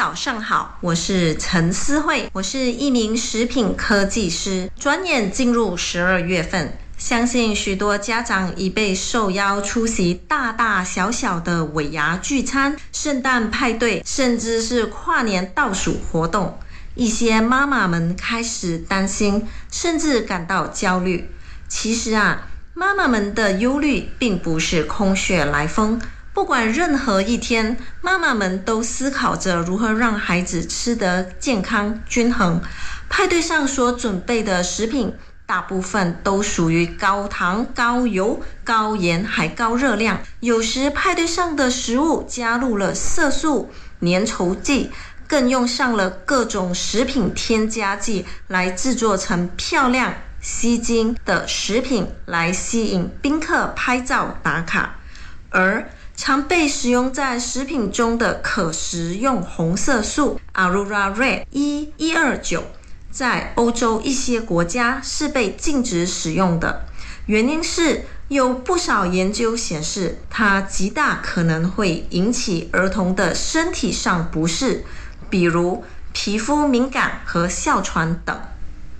早上好，我是陈思慧，我是一名食品科技师。转眼进入十二月份，相信许多家长已被受邀出席大大小小的尾牙聚餐、圣诞派对，甚至是跨年倒数活动。一些妈妈们开始担心，甚至感到焦虑。其实啊，妈妈们的忧虑并不是空穴来风。不管任何一天，妈妈们都思考着如何让孩子吃得健康均衡。派对上所准备的食品，大部分都属于高糖、高油、高盐还高热量。有时派对上的食物加入了色素、粘稠剂，更用上了各种食品添加剂来制作成漂亮、吸睛的食品，来吸引宾客拍照打卡。而常被使用在食品中的可食用红色素，Aurora Red 一一二九，在欧洲一些国家是被禁止使用的。原因是有不少研究显示，它极大可能会引起儿童的身体上不适，比如皮肤敏感和哮喘等。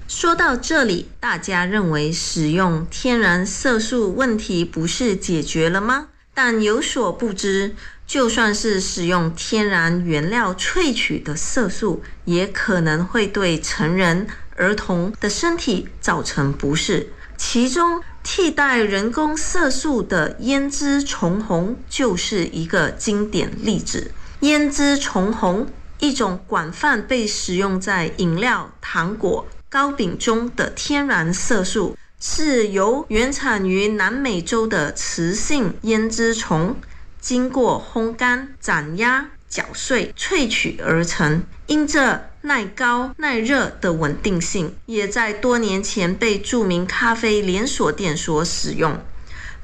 说到这里，大家认为使用天然色素问题不是解决了吗？但有所不知，就算是使用天然原料萃取的色素，也可能会对成人、儿童的身体造成不适。其中，替代人工色素的胭脂虫红就是一个经典例子。胭脂虫红，一种广泛被使用在饮料、糖果、糕饼中的天然色素。是由原产于南美洲的雌性胭脂虫经过烘干、斩压、搅碎、萃取而成。因这耐高耐热的稳定性，也在多年前被著名咖啡连锁店所使用。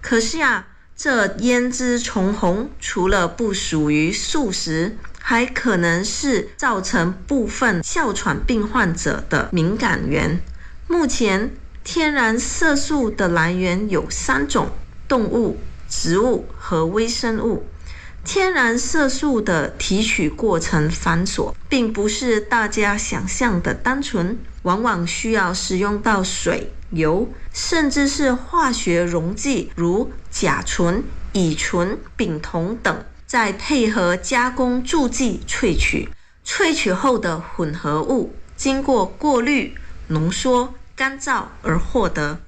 可是啊，这胭脂虫红除了不属于素食，还可能是造成部分哮喘病患者的敏感源。目前。天然色素的来源有三种：动物、植物和微生物。天然色素的提取过程繁琐，并不是大家想象的单纯，往往需要使用到水、油，甚至是化学溶剂，如甲醇、乙醇、丙酮等，再配合加工助剂萃取。萃取后的混合物经过过滤、浓缩。干燥而获得，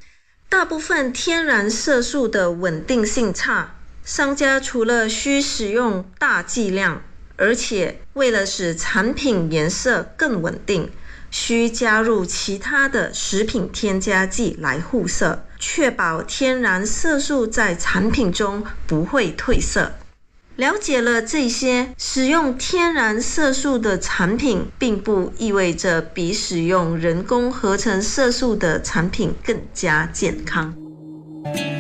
大部分天然色素的稳定性差，商家除了需使用大剂量，而且为了使产品颜色更稳定，需加入其他的食品添加剂来护色，确保天然色素在产品中不会褪色。了解了这些，使用天然色素的产品，并不意味着比使用人工合成色素的产品更加健康。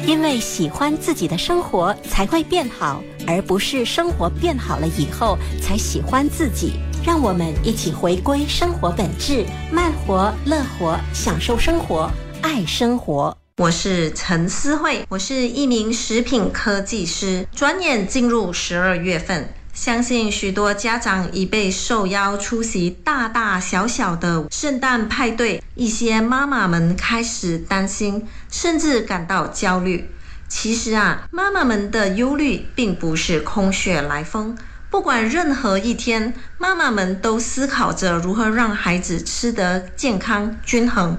因为喜欢自己的生活才会变好，而不是生活变好了以后才喜欢自己。让我们一起回归生活本质，慢活、乐活，享受生活，爱生活。我是陈思慧，我是一名食品科技师。转眼进入十二月份，相信许多家长已被受邀出席大大小小的圣诞派对。一些妈妈们开始担心，甚至感到焦虑。其实啊，妈妈们的忧虑并不是空穴来风。不管任何一天，妈妈们都思考着如何让孩子吃得健康均衡。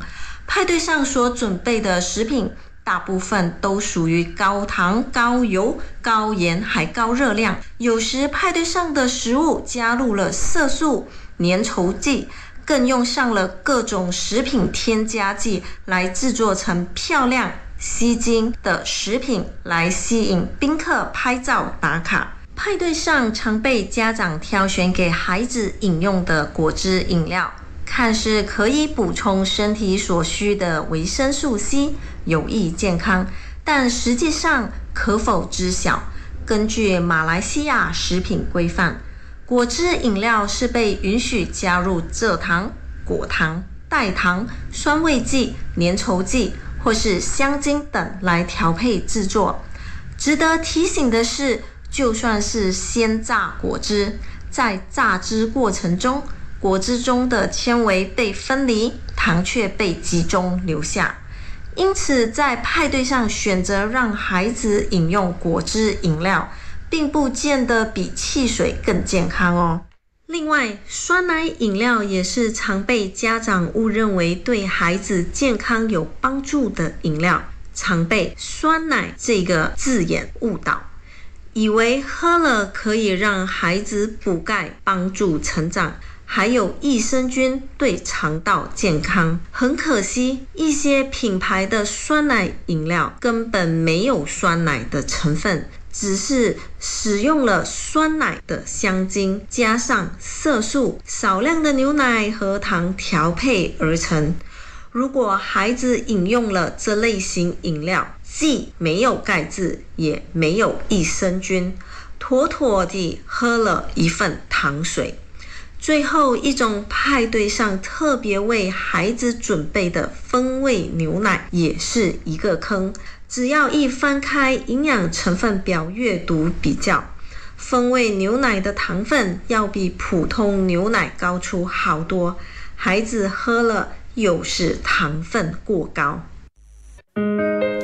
派对上所准备的食品，大部分都属于高糖、高油、高盐还高热量。有时派对上的食物加入了色素、粘稠剂，更用上了各种食品添加剂来制作成漂亮、吸睛的食品，来吸引宾客拍照打卡。派对上常被家长挑选给孩子饮用的果汁饮料。看似可以补充身体所需的维生素 C，有益健康，但实际上可否知晓？根据马来西亚食品规范，果汁饮料是被允许加入蔗糖、果糖、代糖、酸味剂、粘稠剂或是香精等来调配制作。值得提醒的是，就算是鲜榨果汁。在榨汁过程中，果汁中的纤维被分离，糖却被集中留下。因此，在派对上选择让孩子饮用果汁饮料，并不见得比汽水更健康哦。另外，酸奶饮料也是常被家长误认为对孩子健康有帮助的饮料，常被“酸奶”这个字眼误导，以为喝了可以让孩子补钙、帮助成长，还有益生菌对肠道健康。很可惜，一些品牌的酸奶饮料根本没有酸奶的成分。只是使用了酸奶的香精，加上色素、少量的牛奶和糖调配而成。如果孩子饮用了这类型饮料，既没有钙质，也没有益生菌，妥妥地喝了一份糖水。最后一种派对上特别为孩子准备的风味牛奶，也是一个坑。只要一翻开营养成分表阅读比较，风味牛奶的糖分要比普通牛奶高出好多，孩子喝了又是糖分过高。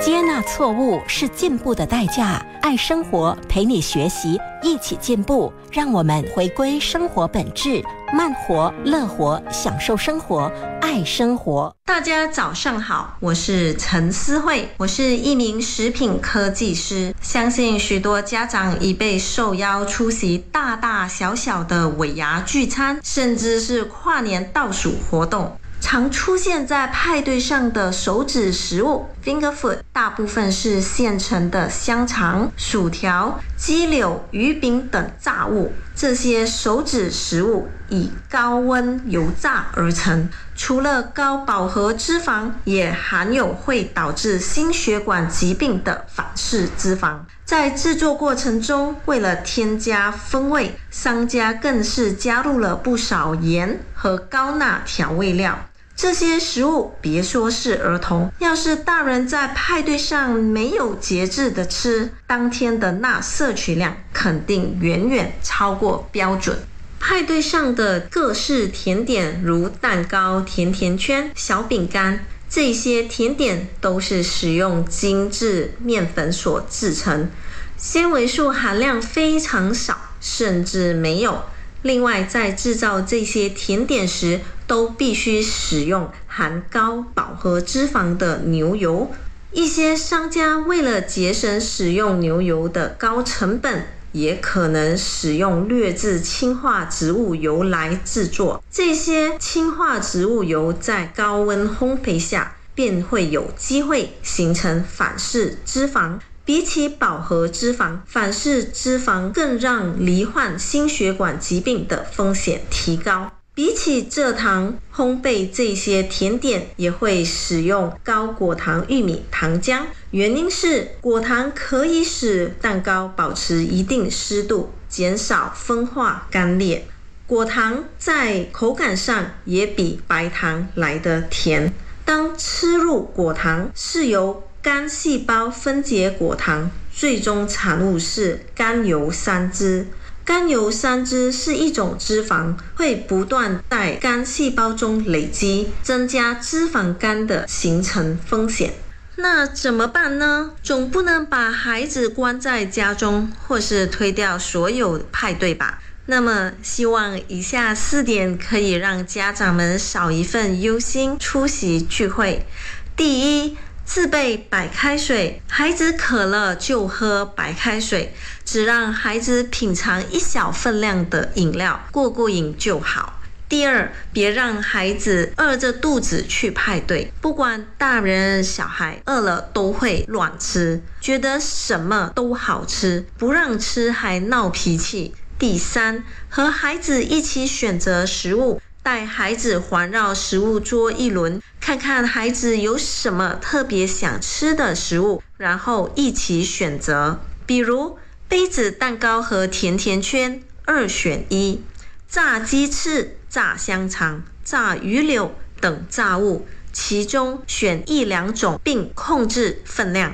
接纳错误是进步的代价，爱生活陪你学习，一起进步，让我们回归生活本质。慢活、乐活，享受生活，爱生活。大家早上好，我是陈思慧，我是一名食品科技师。相信许多家长已被受邀出席大大小小的尾牙聚餐，甚至是跨年倒数活动。常出现在派对上的手指食物 （finger food） 大部分是现成的香肠、薯条、鸡柳、鱼饼等炸物。这些手指食物以高温油炸而成，除了高饱和脂肪，也含有会导致心血管疾病的反式脂肪。在制作过程中，为了添加风味，商家更是加入了不少盐和高钠调味料。这些食物，别说是儿童，要是大人在派对上没有节制的吃，当天的钠摄取量肯定远远超过标准。派对上的各式甜点，如蛋糕、甜甜圈、小饼干，这些甜点都是使用精致面粉所制成，纤维素含量非常少，甚至没有。另外，在制造这些甜点时，都必须使用含高饱和脂肪的牛油。一些商家为了节省使用牛油的高成本，也可能使用劣质氢化植物油来制作。这些氢化植物油在高温烘焙下，便会有机会形成反式脂肪。比起饱和脂肪，反式脂肪更让罹患心血管疾病的风险提高。比起蔗糖，烘焙这些甜点也会使用高果糖玉米糖浆，原因是果糖可以使蛋糕保持一定湿度，减少分化干裂。果糖在口感上也比白糖来得甜。当吃入果糖，是由肝细胞分解果糖，最终产物是甘油三酯。甘油三酯是一种脂肪，会不断在肝细胞中累积，增加脂肪肝的形成风险。那怎么办呢？总不能把孩子关在家中，或是推掉所有派对吧？那么，希望以下四点可以让家长们少一份忧心出席聚会。第一。自备白开水，孩子渴了就喝白开水，只让孩子品尝一小份量的饮料，过过瘾就好。第二，别让孩子饿着肚子去派对，不管大人小孩饿了都会乱吃，觉得什么都好吃，不让吃还闹脾气。第三，和孩子一起选择食物。带孩子环绕食物桌一轮，看看孩子有什么特别想吃的食物，然后一起选择。比如杯子蛋糕和甜甜圈，二选一；炸鸡翅、炸香肠、炸鱼柳等炸物，其中选一两种，并控制分量。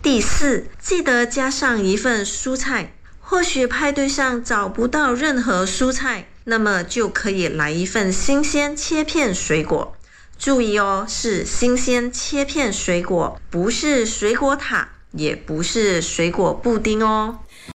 第四，记得加上一份蔬菜。或许派对上找不到任何蔬菜，那么就可以来一份新鲜切片水果。注意哦，是新鲜切片水果，不是水果塔，也不是水果布丁哦。